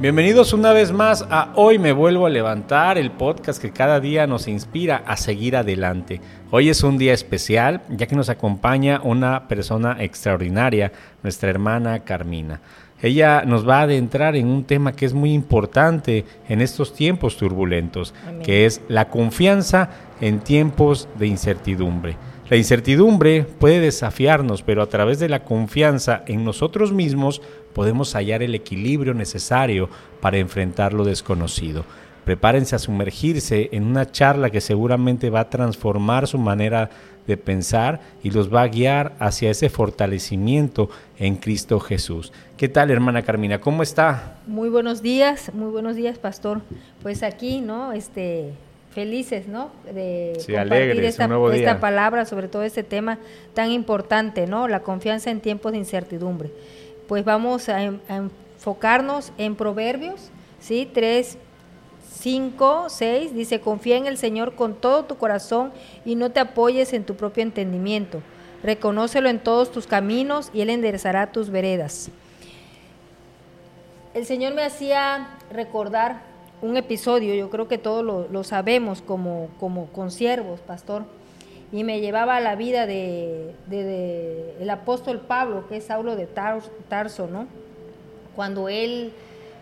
Bienvenidos una vez más a Hoy me vuelvo a levantar, el podcast que cada día nos inspira a seguir adelante. Hoy es un día especial ya que nos acompaña una persona extraordinaria, nuestra hermana Carmina. Ella nos va a adentrar en un tema que es muy importante en estos tiempos turbulentos, que es la confianza en tiempos de incertidumbre. La incertidumbre puede desafiarnos, pero a través de la confianza en nosotros mismos podemos hallar el equilibrio necesario para enfrentar lo desconocido. Prepárense a sumergirse en una charla que seguramente va a transformar su manera de pensar y los va a guiar hacia ese fortalecimiento en Cristo Jesús. ¿Qué tal, hermana Carmina? ¿Cómo está? Muy buenos días, muy buenos días, pastor. Pues aquí, ¿no? Este, felices, ¿no? De compartir esta, palabra, sobre todo este tema tan importante, ¿no? La confianza en tiempos de incertidumbre. Pues vamos a, enfocarnos en Proverbios, ¿sí? 3, 5, 6, dice, confía en el Señor con todo tu corazón y no te apoyes en tu propio entendimiento. Reconócelo en todos tus caminos y Él enderezará tus veredas. El Señor me hacía recordar un episodio, yo creo que todos lo, sabemos como, como consiervos, pastor, y me llevaba a la vida de, el apóstol Pablo, que es Saulo de Tarso, ¿no? Cuando él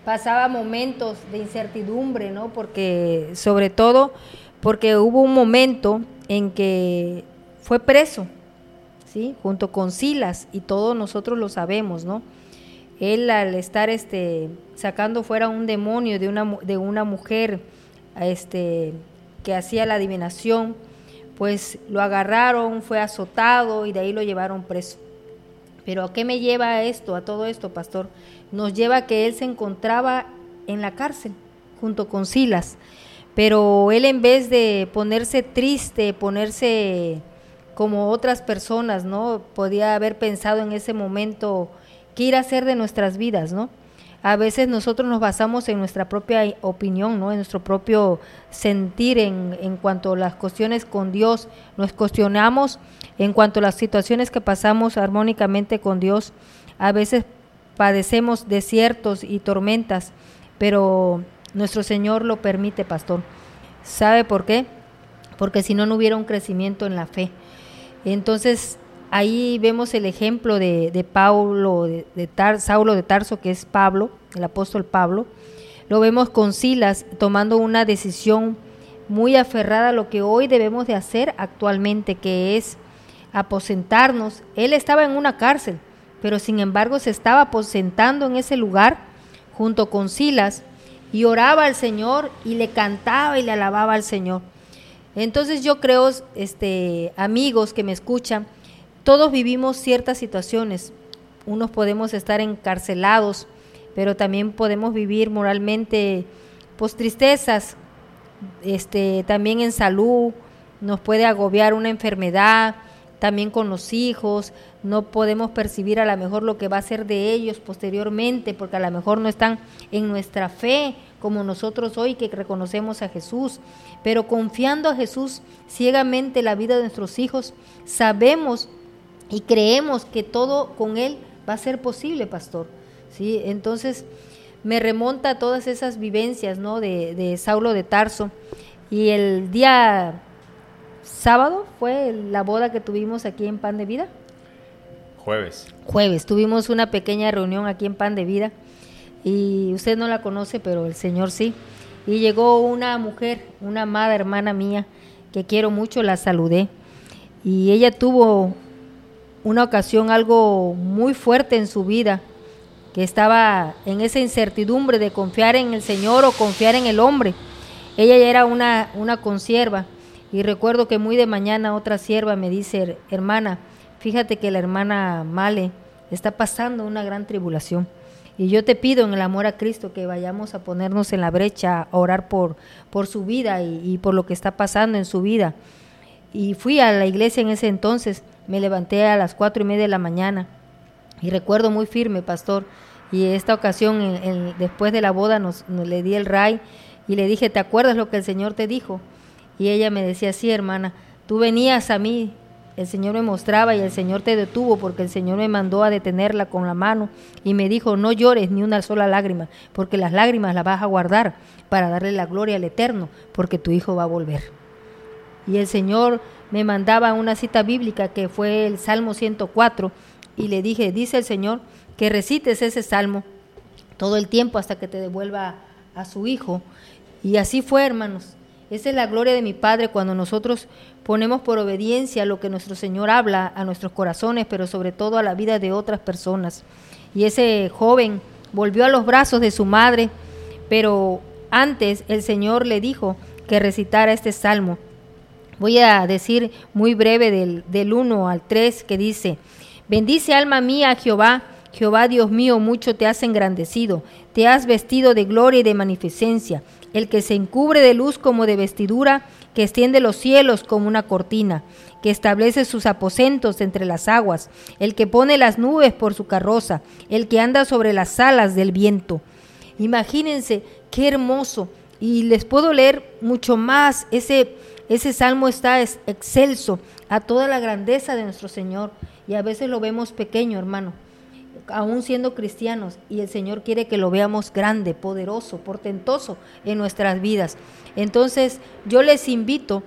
pasaba momentos de incertidumbre, ¿no? Porque, sobre todo, porque hubo un momento en que fue preso, ¿sí? Junto con Silas, y todos nosotros lo sabemos, ¿no? Él al estar este sacando fuera un demonio de una de una mujer este que hacía la adivinación pues lo agarraron fue azotado y de ahí lo llevaron preso. Pero a qué me lleva esto a todo esto pastor nos lleva a que él se encontraba en la cárcel junto con Silas. Pero él en vez de ponerse triste ponerse como otras personas no podía haber pensado en ese momento qué ir a hacer de nuestras vidas, ¿no? A veces nosotros nos basamos en nuestra propia opinión, ¿no? en nuestro propio sentir en, en cuanto a las cuestiones con Dios, nos cuestionamos en cuanto a las situaciones que pasamos armónicamente con Dios. A veces padecemos desiertos y tormentas, pero nuestro Señor lo permite, pastor. ¿Sabe por qué? Porque si no, no hubiera un crecimiento en la fe. Entonces, Ahí vemos el ejemplo de, de Paulo, de, Saulo de Tarso, que es Pablo, el apóstol Pablo. Lo vemos con Silas tomando una decisión muy aferrada a lo que hoy debemos de hacer actualmente, que es aposentarnos. Él estaba en una cárcel, pero sin embargo se estaba aposentando en ese lugar junto con Silas y oraba al Señor y le cantaba y le alababa al Señor. Entonces yo creo, este, amigos que me escuchan, todos vivimos ciertas situaciones. Unos podemos estar encarcelados, pero también podemos vivir moralmente pues tristezas, este, también en salud, nos puede agobiar una enfermedad, también con los hijos, no podemos percibir a lo mejor lo que va a ser de ellos posteriormente, porque a lo mejor no están en nuestra fe como nosotros hoy que reconocemos a Jesús, pero confiando a Jesús ciegamente la vida de nuestros hijos, sabemos y creemos que todo con Él va a ser posible, pastor. ¿Sí? Entonces me remonta a todas esas vivencias ¿no? de, de Saulo de Tarso. Y el día sábado fue la boda que tuvimos aquí en Pan de Vida. Jueves. Jueves. Tuvimos una pequeña reunión aquí en Pan de Vida. Y usted no la conoce, pero el Señor sí. Y llegó una mujer, una amada hermana mía, que quiero mucho, la saludé. Y ella tuvo una ocasión algo muy fuerte en su vida, que estaba en esa incertidumbre de confiar en el Señor o confiar en el hombre. Ella ya era una, una consierva y recuerdo que muy de mañana otra sierva me dice, hermana, fíjate que la hermana Male está pasando una gran tribulación. Y yo te pido en el amor a Cristo que vayamos a ponernos en la brecha, a orar por, por su vida y, y por lo que está pasando en su vida. Y fui a la iglesia en ese entonces me levanté a las cuatro y media de la mañana y recuerdo muy firme, pastor. Y esta ocasión, después de la boda, nos, le di el ray y le dije, ¿te acuerdas lo que el Señor te dijo? Y ella me decía, sí, hermana, tú venías a mí el Señor me mostraba y el Señor te detuvo porque el Señor me mandó a detenerla con la mano y me dijo, no llores ni una sola lágrima, porque las lágrimas las vas a guardar para darle la gloria al Eterno, porque tu hijo va a volver. Y el Señor me mandaba una cita bíblica que fue el Salmo 104 y le dije, dice el Señor, que recites ese salmo todo el tiempo hasta que te devuelva a su hijo. Y así fue, hermanos. Esa es la gloria de mi Padre cuando nosotros ponemos por obediencia lo que nuestro Señor habla a nuestros corazones, pero sobre todo a la vida de otras personas. Y ese joven volvió a los brazos de su madre, pero antes el Señor le dijo que recitara este salmo. Voy a decir muy breve del, del 1 al 3 que dice, bendice alma mía Jehová, Jehová Dios mío, mucho te has engrandecido, te has vestido de gloria y de magnificencia el que se encubre de luz como de vestidura, que extiende los cielos como una cortina, que establece sus aposentos entre las aguas, el que pone las nubes por su carroza, el que anda sobre las alas del viento. Imagínense qué hermoso. Y les puedo leer mucho más. Ese, ese salmo está excelso a toda la grandeza de nuestro Señor. Y a veces lo vemos pequeño, hermano aún siendo cristianos, y el Señor quiere que lo veamos grande, poderoso, portentoso en nuestras vidas. Entonces, yo les invito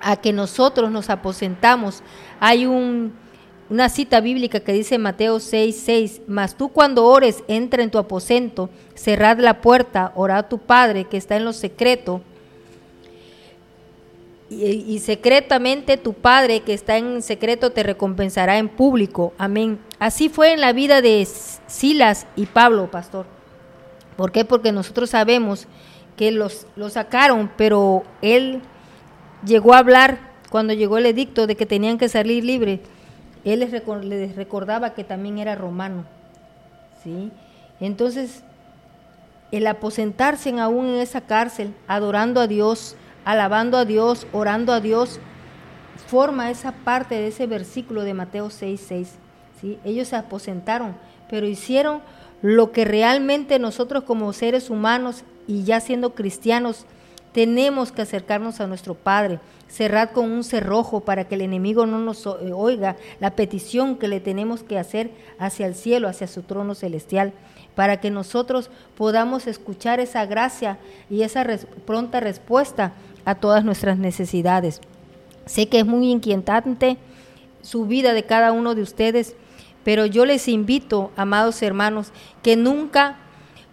a que nosotros nos aposentamos. Hay un, una cita bíblica que dice Mateo 6, 6, mas tú cuando ores, entra en tu aposento, cerrad la puerta, ora a tu Padre que está en lo secreto, y, secretamente tu Padre que está en secreto te recompensará en público. Amén. Así fue en la vida de Silas y Pablo, pastor. ¿Por qué? Porque nosotros sabemos que los, sacaron, pero él llegó a hablar cuando llegó el edicto de que tenían que salir libres. Él les, les recordaba que también era romano. ¿sí? Entonces, el aposentarse aún en esa cárcel, adorando a Dios, alabando a Dios, orando a Dios, forma esa parte de ese versículo de Mateo 6, 6. ¿sí? Ellos se aposentaron, pero hicieron lo que realmente nosotros como seres humanos y ya siendo cristianos tenemos que acercarnos a nuestro Padre, cerrar con un cerrojo para que el enemigo no nos eh, oiga la petición que le tenemos que hacer hacia el cielo, hacia su trono celestial, para que nosotros podamos escuchar esa gracia y esa pronta respuesta a todas nuestras necesidades. Sé que es muy inquietante su vida de cada uno de ustedes, pero yo les invito, amados hermanos, que nunca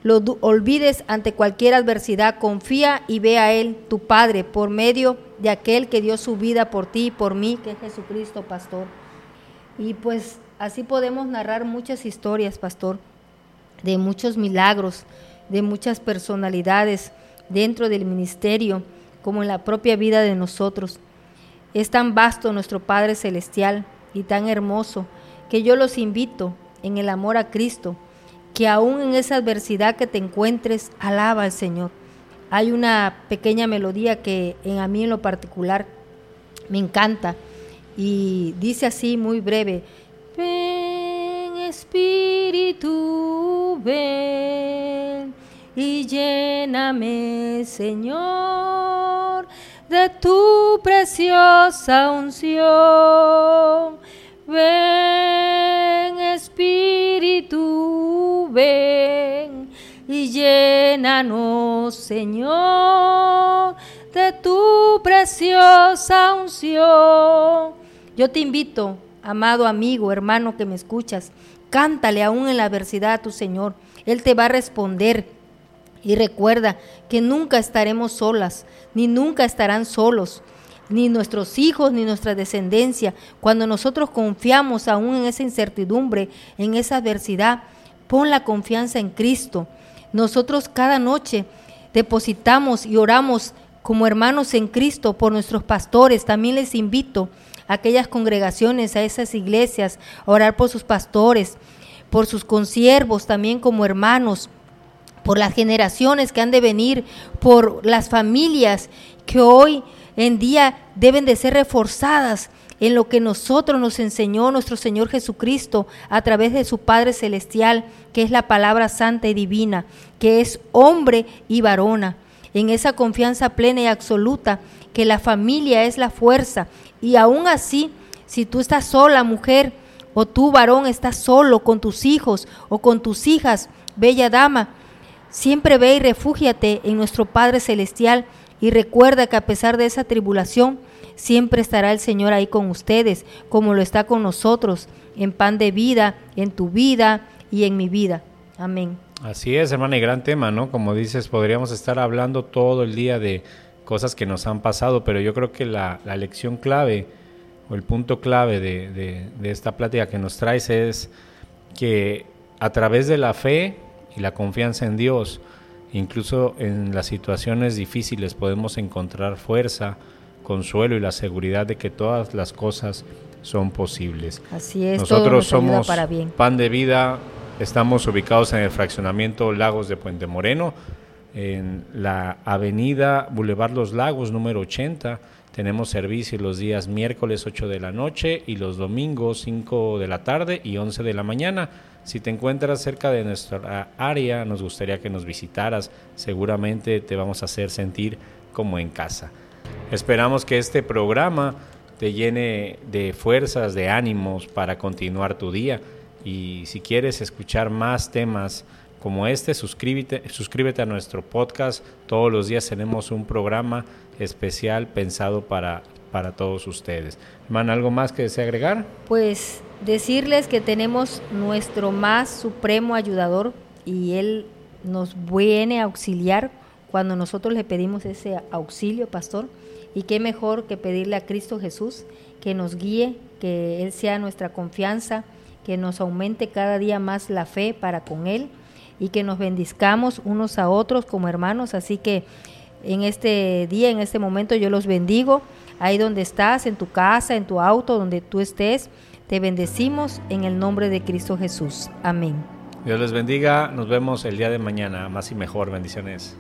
lo olvides ante cualquier adversidad. Confía y ve a Él, tu Padre, por medio de aquel que dio su vida por ti y por mí, que es Jesucristo, pastor. Y pues así podemos narrar muchas historias, pastor, de muchos milagros, de muchas personalidades dentro del ministerio como en la propia vida de nosotros. Es tan vasto nuestro Padre Celestial y tan hermoso que yo los invito en el amor a Cristo, que aún en esa adversidad que te encuentres, alaba al Señor. Hay una pequeña melodía que en a mí en lo particular me encanta y dice así muy breve, ven Espíritu, ven y lléname, Señor, de tu preciosa unción. Ven, Espíritu, ven y llénanos, Señor, de tu preciosa unción. Yo te invito, amado amigo, hermano que me escuchas, cántale aún en la adversidad a tu Señor. Él te va a responder y recuerda que nunca estaremos solas, ni nunca estarán solos, ni nuestros hijos, ni nuestra descendencia. Cuando nosotros confiamos aún en esa incertidumbre, en esa adversidad, pon la confianza en Cristo. Nosotros cada noche depositamos y oramos como hermanos en Cristo por nuestros pastores. También les invito a aquellas congregaciones, a esas iglesias, a orar por sus pastores, por sus consiervos, también como hermanos por las generaciones que han de venir, por las familias que hoy en día deben de ser reforzadas en lo que nosotros nos enseñó nuestro Señor Jesucristo a través de su Padre Celestial, que es la palabra santa y divina, que es hombre y varona, en esa confianza plena y absoluta que la familia es la fuerza. Y aún así Si tú estás sola, mujer, o tú, varón, estás solo con tus hijos o con tus hijas, bella dama, siempre ve y refúgiate en nuestro Padre Celestial y recuerda que a pesar de esa tribulación, siempre estará el Señor ahí con ustedes, como lo está con nosotros, en pan de vida, en tu vida y en mi vida. Amén. Así es, hermana, y gran tema, ¿no? Como dices, podríamos estar hablando todo el día de cosas que nos han pasado, pero yo creo que la, lección clave o el punto clave de, de esta plática que nos traes es que a través de la fe y la confianza en Dios, incluso en las situaciones difíciles podemos encontrar fuerza, consuelo y la seguridad de que todas las cosas son posibles. Así es, nosotros somos Pan de Vida, estamos ubicados en el fraccionamiento Lagos de Puente Moreno, en la avenida Boulevard Los Lagos número 80. Tenemos servicio los días miércoles 8 de la noche y los domingos 5 de la tarde y 11 de la mañana. Si te encuentras cerca de nuestra área, nos gustaría que nos visitaras. Seguramente te vamos a hacer sentir como en casa. Esperamos que este programa te llene de fuerzas, de ánimos para continuar tu día. Y si quieres escuchar más temas como este, suscríbete, suscríbete a nuestro podcast. Todos los días tenemos un programa especial pensado para, para todos ustedes. Man, ¿algo más que desea agregar? Pues decirles que tenemos nuestro más supremo ayudador y él nos viene a auxiliar cuando nosotros le pedimos ese auxilio, pastor. Y qué mejor que pedirle a Cristo Jesús que nos guíe, que Él sea nuestra confianza, que nos aumente cada día más la fe para con Él y que nos bendizcamos unos a otros como hermanos. Así que en este día, en este momento, yo los bendigo. Ahí donde estás, en tu casa, en tu auto, donde tú estés, te bendecimos en el nombre de Cristo Jesús. Amén. Dios les bendiga. Nos vemos el día de mañana. Más y mejor. Bendiciones.